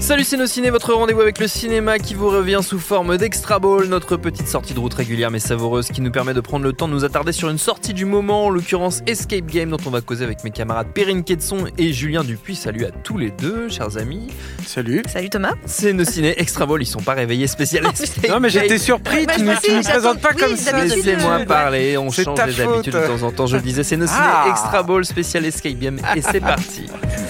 Salut c'est nos ciné, votre rendez-vous avec le cinéma qui vous revient sous forme d'Extra Ball, notre petite sortie de route régulière mais savoureuse qui nous permet de prendre le temps de nous attarder sur une sortie du moment, en l'occurrence Escape Game dont on va causer avec mes camarades Perrine Quetzon et Julien Dupuis. Salut à tous les deux, chers amis. Salut. Salut Thomas. C'est nos ciné Extra Ball, ils sont pas réveillés spécialistes. Non, mais j'étais surpris, tu ne j'attends- présentes pas oui, comme ça. Laissez-moi parler, on change les faute. habitudes de temps en temps. Je le disais, c'est nos ciné Ah. Extra Ball spécial Escape Game et c'est parti.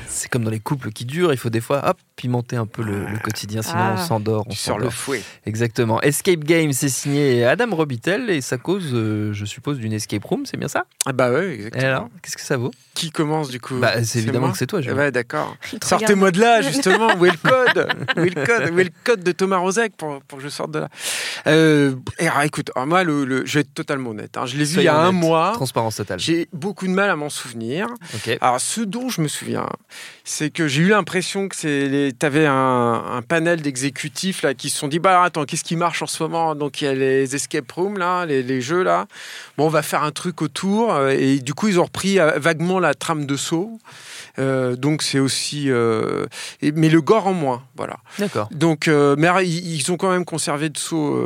C'est comme dans les couples qui durent, il faut des fois hop pimenter un peu le, le quotidien, sinon Ah. on s'endort. On Tu sors le fouet. Exactement. Escape Game, c'est signé Adam Robitel et ça cause, euh, je suppose, d'une escape room, c'est bien ça? Ah bah Et exactement. alors, qu'est-ce que ça vaut? Qui commence du coup? Bah, c'est évidemment moi que c'est toi, Julien. Ouais, d'accord. te Sortez-moi de là, justement. Où est le code? Où est le code? Où est le code de Thomas Rozek pour, pour que je sorte de là? Euh, et alors, écoute, alors, moi, le, le- je vais être totalement honnête. hein. Je l'ai vu il y a un mois. Transparence totale. J'ai beaucoup de mal à m'en souvenir. Ok. Alors, ce dont je me souviens, c'est que j'ai eu l'impression que c'est tu avais un, panel d'exécutifs qui se sont dit bah attends, qu'est-ce qui marche en ce moment? Donc il y a les escape rooms là, les, les jeux là. Bon, on va faire un truc autour euh, et du coup ils ont repris euh, vaguement la trame de saut. Euh, donc c'est aussi euh, et- mais le gore en moins, voilà. D'accord. Donc, euh, mais ils, ont quand même conservé de saut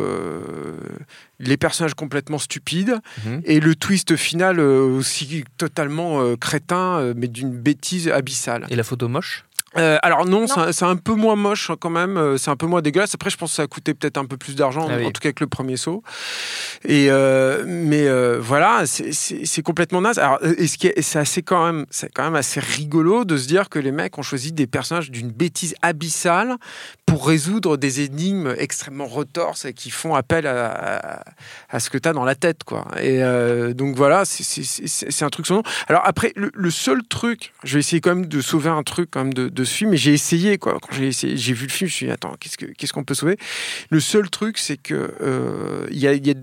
les personnages complètement stupides Mhm. et le twist final aussi totalement crétin, mais d'une bêtise abyssale. Et la photo moche? Euh, alors non, Non. c'est un- peu moins moche hein, quand même, euh, c'est un peu moins dégueulasse. Après, je pense que ça a coûté peut-être un peu plus d'argent, Ah oui. en tout cas avec le premier saut. Et euh, mais euh, voilà, c'est- complètement naze. Alors, et ce qui est, c'est assez quand même, c'est quand même assez rigolo de se dire que les mecs ont choisi des personnages d'une bêtise abyssale pour résoudre des énigmes extrêmement retorses et qui font appel à, à- à ce que tu as dans la tête, quoi. Et euh, donc voilà, c'est- un truc sans nom. Alors après, le, le seul truc, je vais essayer quand même de sauver un truc quand même de, de ce film, mais j'ai essayé, quoi. Quand j'ai j'ai vu le film, je suis dit, attends, qu'est-ce que- qu'est-ce qu'on peut sauver? Le seul truc, c'est que euh, il y a-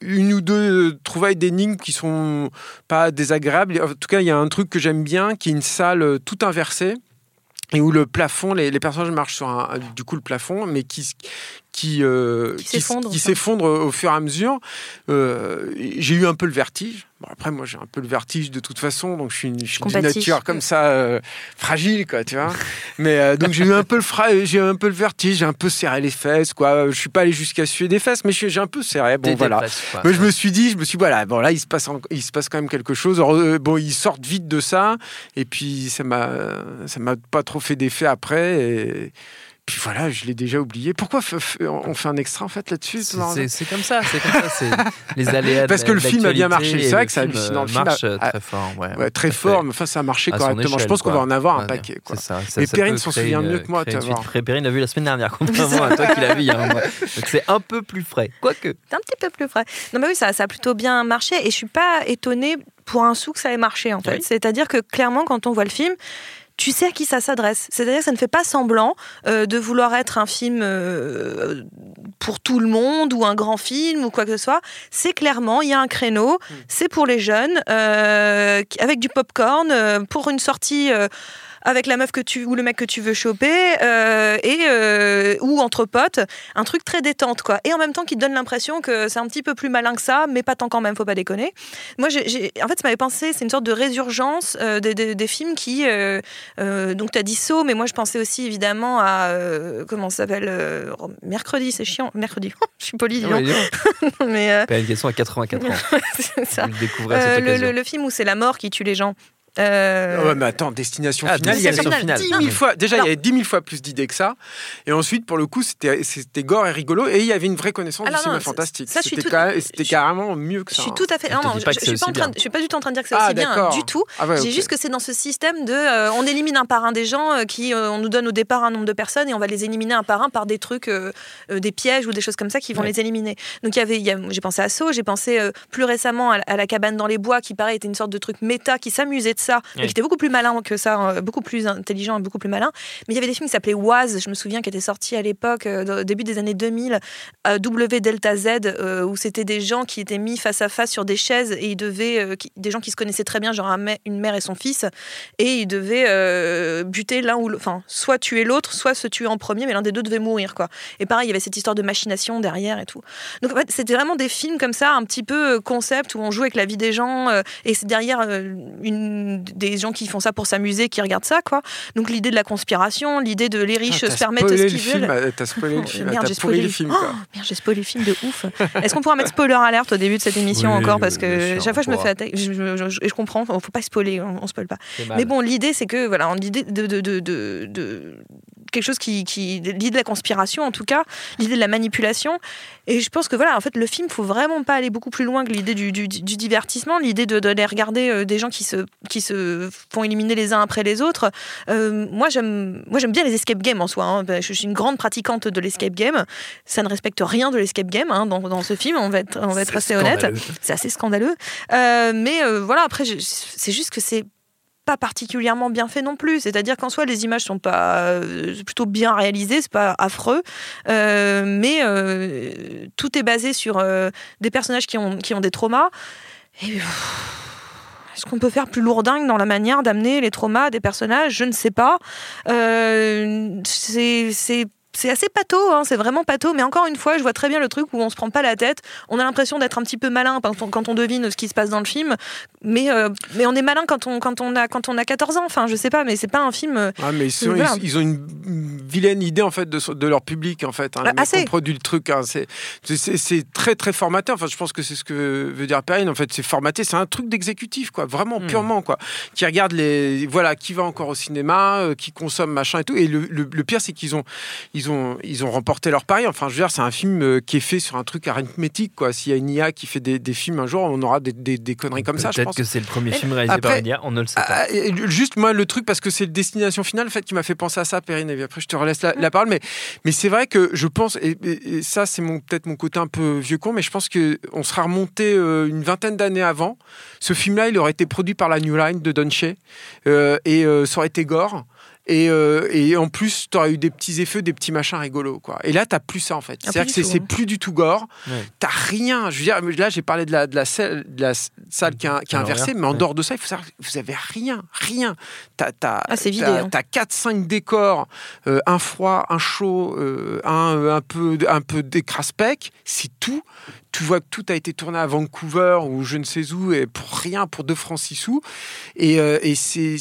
une ou deux trouvailles d'énigmes qui sont pas désagréables. En tout cas, il y a un truc que j'aime bien, qui est une salle euh, tout inversée et où le plafond, les, les personnages marchent sur un, du coup le plafond, mais qui qui euh, Qui s'effondre, qui ça. s'effondre au fur et à mesure. Euh, j'ai eu un peu le vertige. Bon, après, moi, j'ai un peu le vertige de toute façon, donc je suis une, je suis d'une nature comme ça euh, fragile, quoi, tu vois. Mais euh, donc j'ai eu un peu le fra- j'ai eu un peu le vertige, j'ai un peu serré les fesses, quoi. Je suis pas allé jusqu'à suer des fesses, mais j'ai j'ai un peu serré. Bon, voilà. quoi. Moi, je me suis dit, je me suis dit, voilà, bon là, il se passe, en- il se passe quand même quelque chose. Alors, euh, bon, ils sortent vite de ça, et puis ça m'a, ça m'a pas trop fait d'effet après. Et puis voilà, je l'ai déjà oublié. Pourquoi on fait un extra en fait là-dessus C'est- comme ça, c'est comme ça, c'est les aléas. Parce que le film a bien marché. et C'est vrai que c'est film, hallucinant. euh, Le film marche a- euh, a- très fort. Ouais, Ouais, très fort, mais enfin, ça a marché correctement. je pense qu'on va en avoir un Ouais, paquet. Quoi. Ça. ça- ça Perrine s'en souvient mieux que moi, Perrine l'a vu la semaine dernière, contrairement à toi qui l'as vu il y a un mois. Donc c'est un peu plus frais. Quoique. C'est un petit peu plus frais. Non, mais oui, ça, ça a plutôt bien marché et je suis pas étonnée pour un sou que ça ait marché en fait. Oui. C'est-à-dire que clairement, quand on voit le film, tu sais à qui ça s'adresse. C'est-à-dire que ça ne fait pas semblant euh, de vouloir être un film euh, pour tout le monde ou un grand film ou quoi que ce soit. C'est clairement, il y a un créneau, c'est pour les jeunes, euh, avec du popcorn, euh, pour une sortie. Avec la meuf que tu ou le mec que tu veux choper euh, et euh, ou entre potes un truc très détente quoi. Et en même temps qui te donne l'impression que c'est un petit peu plus malin que ça mais pas tant quand même faut pas déconner. Moi j'ai, j'ai- en fait ça m'avait pensé c'est une sorte de résurgence euh, des, des- des films qui donc tu as dit Saw mais moi je pensais aussi évidemment à comment ça s'appelle euh, mercredi c'est chiant mercredi. Je suis polie Ah dis donc. mais Perrine Guesson a 84 ans. c'est ça. À le- le film où c'est la mort qui tue les gens Euh, Ouais, mais attends, destination Ah, finale, il y avait Destination finale. 10 Non, 000 mais- fois. Déjà, il y avait 10 000 fois plus d'idées que ça. Et ensuite, pour le coup, c'était c'était gore et rigolo. Et il y avait une vraie connaissance Alors du cinéma fantastique. je C'était tout- je- carrément mieux que Je ça. suis hein. tout à fait. Je Non, te non, dis je, je que suis pas en aussi train. bien. de- Je suis pas du tout en train de dire que c'est Ah, aussi bien d'accord. du tout. Ah ouais, J'ai juste que c'est dans ce système de, euh, on élimine un par un des gens euh, qui, euh, on nous donne au départ un nombre de personnes et on va les éliminer un par un par des trucs, euh, euh, des pièges ou des choses comme ça qui vont Ouais. les éliminer. Donc il y avait, il y a- j'ai pensé à Saw, j'ai pensé plus récemment à, à la cabane dans les bois qui pareil était une sorte de truc méta qui s'amusait de ça et Ouais. qui était beaucoup plus malin que ça, euh, beaucoup plus intelligent et beaucoup plus malin. Mais il y avait des films qui s'appelaient Oise, je me souviens, qui étaient sortis à l'époque, euh, début des années 2000, euh, W Delta Z, euh, où c'était des gens qui étaient mis face à face sur des chaises et ils devaient, euh, qui- des gens qui se connaissaient très bien, genre un une mère et son fils, et ils devaient buter l'un ou l'autre, enfin, soit tuer l'autre, soit se tuer en premier, mais l'un des deux devait mourir, quoi. Et pareil, il y avait cette histoire de machination derrière et tout. Donc en fait, c'était vraiment des films comme ça, un petit peu concept, où on joue avec la vie des gens, et c'est derrière une, des gens qui font ça pour s'amuser, qui regardent ça, quoi. Donc l'idée de la conspiration, l'idée de les riches Ah, se t'as permettent spoilé ce le qu'ils film, veulent. T'as spoilé le film. merde, j'ai spoilé le film. Oh, merde, j'ai spoilé le film de ouf. Est-ce qu'on pourra mettre spoiler alerte au début de cette émission Oui, encore? Parce que sûr, chaque fois je me fais attaquer. Je, je- je- et je comprends, faut pas spoiler, on, on spoil pas. Mais bon, l'idée c'est que voilà, l'idée de, de, de, de- de- quelque chose qui, qui l'idée de la conspiration en tout cas, l'idée de la manipulation. Et je pense que voilà, en fait, le film faut vraiment pas aller beaucoup plus loin que l'idée du, du- du divertissement, l'idée de, les regarder euh, des gens qui se qui se font éliminer les uns après les autres. Euh, moi j'aime moi j'aime bien les escape games en soi. hein. Ben, Je suis une grande pratiquante de l'escape game. Ça ne respecte rien de l'escape game hein, dans, dans ce film. On va être on va être assez honnête. C'est assez scandaleux. Euh, mais voilà, après, c'est juste que c'est pas particulièrement bien fait non plus. C'est-à-dire qu'en soi, les images sont pas euh, plutôt bien réalisées, c'est pas affreux, Euh, mais euh, tout est basé sur des personnages qui ont, qui ont des traumas. Et est-ce qu'on peut faire plus lourdingue dans la manière d'amener les traumas des personnages? Je ne sais pas. C'est c'est- assez pato, hein, c'est vraiment pato, mais encore une fois, je vois très bien le truc où on se prend pas la tête, on a l'impression d'être un petit peu malin quand on, quand on devine ce qui se passe dans le film, mais, euh, mais on est malin quand on, quand, on a, quand on a 14 ans, enfin je sais pas, mais c'est pas un film... euh, Ah, mais ils, sont- Voilà. ils- ils ont une vilaine idée en fait de, leur public en fait. Hein, Ah, assez. produit le truc, hein, c'est très très formaté. Enfin, je pense que c'est ce que veut dire Perrine. En fait, c'est formaté. C'est un truc d'exécutif quoi, vraiment Hmm. purement quoi. Qui regarde les voilà, qui va encore au cinéma, euh, qui consomme machin et tout. Et le, le- le pire c'est qu'ils ont ils ont ils ont remporté leur pari. Enfin, je veux dire, c'est un film euh, qui est fait sur un truc arithmétique quoi. S'il y a une IA qui fait des, des films un jour, on aura des, des- des conneries comme ça. Peut-être que c'est le premier film réalisé après- par India, on ne le sait pas. Ah, juste moi le truc parce que c'est le destination finale en fait qui m'a fait penser à ça Perrine et puis après je te relaisse la, la parole mais mais c'est vrai que je pense et, ça c'est mon peut-être mon côté un peu vieux con mais je pense que on sera remonté euh, une vingtaine d'années avant ce film là il aurait été produit par la New Line de Don Shea, euh, et euh, ça aurait été gore et, euh, et en plus, tu aurais eu des petits effets, des petits machins rigolos. Quoi. Et là, tu plus ça en fait. Ah, C'est-à-dire que c'est c'est plus du tout gore. Ouais. T'as rien. Je veux dire, là, j'ai parlé de la, de la, salle, de la salle qui est, qui l'envers, mais en ouais. dehors de ça, il faut savoir, vous avez rien, rien. T'as, t'as, Ah, c'est vidé, t'as- hein. t'as 4-5 décors, euh, un froid, un chaud, euh, un, un peu, un peu d'écraspec, c'est tout. Tu vois que tout a été tourné à Vancouver ou je ne sais où, et pour rien, pour 2 francs 6 sous. Et, euh, et c'est,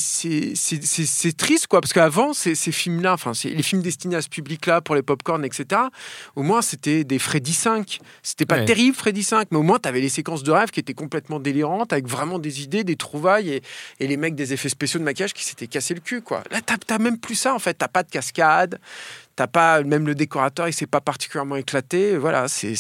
triste, quoi, parce qu'avant, ces, ces films-là, enfin, les films destinés à ce public-là, pour les pop-corn, etc., au moins, c'était des Freddy 5. C'était pas Ouais. terrible, Freddy 5, mais au moins, tu avais les séquences de rêve qui étaient complètement délirantes, avec vraiment des idées, des trouvailles, et, et les mecs des effets spéciaux de maquillage qui s'étaient cassés le cul, quoi. Là, t'as même plus ça, en fait. T'as pas de cascade, t'as pas, même le décorateur, il s'est pas particulièrement éclaté. Voilà, c'est,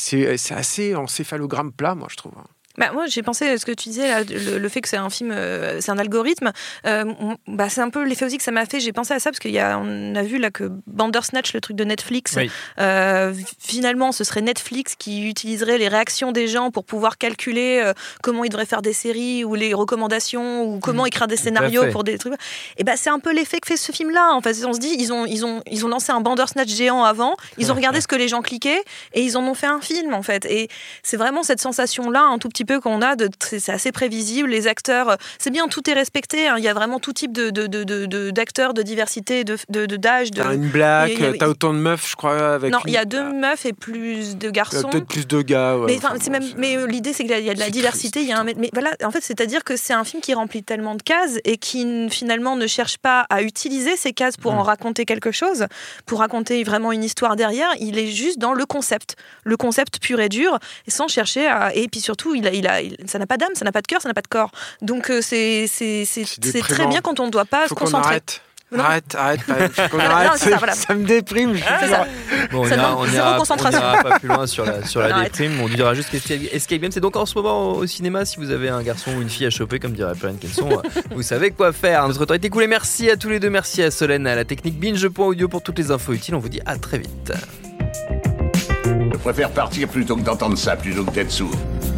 assez encéphalogramme plat, moi, je trouve. Bah, moi, j'ai pensé à ce que tu disais, là, le, le fait que c'est un film, euh, c'est un algorithme. Euh, bah, c'est un peu l'effet aussi que ça m'a fait. J'ai pensé à ça parce qu'on a, on a vu là que Bandersnatch, le truc de Netflix, Oui. euh, finalement, ce serait Netflix qui utiliserait les réactions des gens pour pouvoir calculer euh, comment ils devraient faire des séries ou les recommandations ou comment écrire des scénarios pour des trucs. Et bah, c'est un peu l'effet que fait ce film-là. En fait, on se dit, ils ont, ils ont, ils ont lancé un Bandersnatch géant avant, ils ont regardé ce que les gens cliquaient et ils en ont fait un film, en fait. Et c'est vraiment cette sensation-là, un tout petit peu qu'on a, c'est assez prévisible. Les acteurs, c'est bien, tout est respecté. hein. Il y a vraiment tout type de, de, de, de- de- d'acteurs, de diversité, d'âge. De... T'as une blague, a- t'as autant de meufs, je crois, avec. Non, une- il y a deux meufs et plus de garçons. peut-être plus de gars. ouais, Mais, enfin, c'est même, mais euh, l'idée, c'est qu'il y a de la diversité. Il y a un, mais voilà, en fait, c'est-à-dire que c'est un film qui remplit tellement de cases et qui finalement ne cherche pas à utiliser ces cases pour Mm. en raconter quelque chose, pour raconter vraiment une histoire derrière. Il est juste dans le concept, le concept pur et dur, sans chercher à. Et puis surtout, il, a- il a, il- ça n'a pas d'âme, ça n'a pas de cœur, ça n'a pas de corps. Donc euh, c'est très bien quand on ne doit pas Faut se concentrer. arrête. Non. Arrête, arrête, arrête. Non, arrête. ça, voilà. ça me déprime. je C'est suis ça. Bon, on ira, on zéro ira- on concentration. ira pas plus loin sur la, sur la déprime. On dira juste qu'Escape Escape Game, c'est donc en ce moment au cinéma. Si vous avez un garçon ou une fille à choper, comme dirait Perrine Kenson, euh, vous savez quoi faire. Notre temps est écoulé. Merci à tous les deux. Merci à Solène, à la technique binge.audio pour toutes les infos utiles. On vous dit à très vite. Je préfère partir plutôt que d'entendre ça, plutôt que d'être sourd.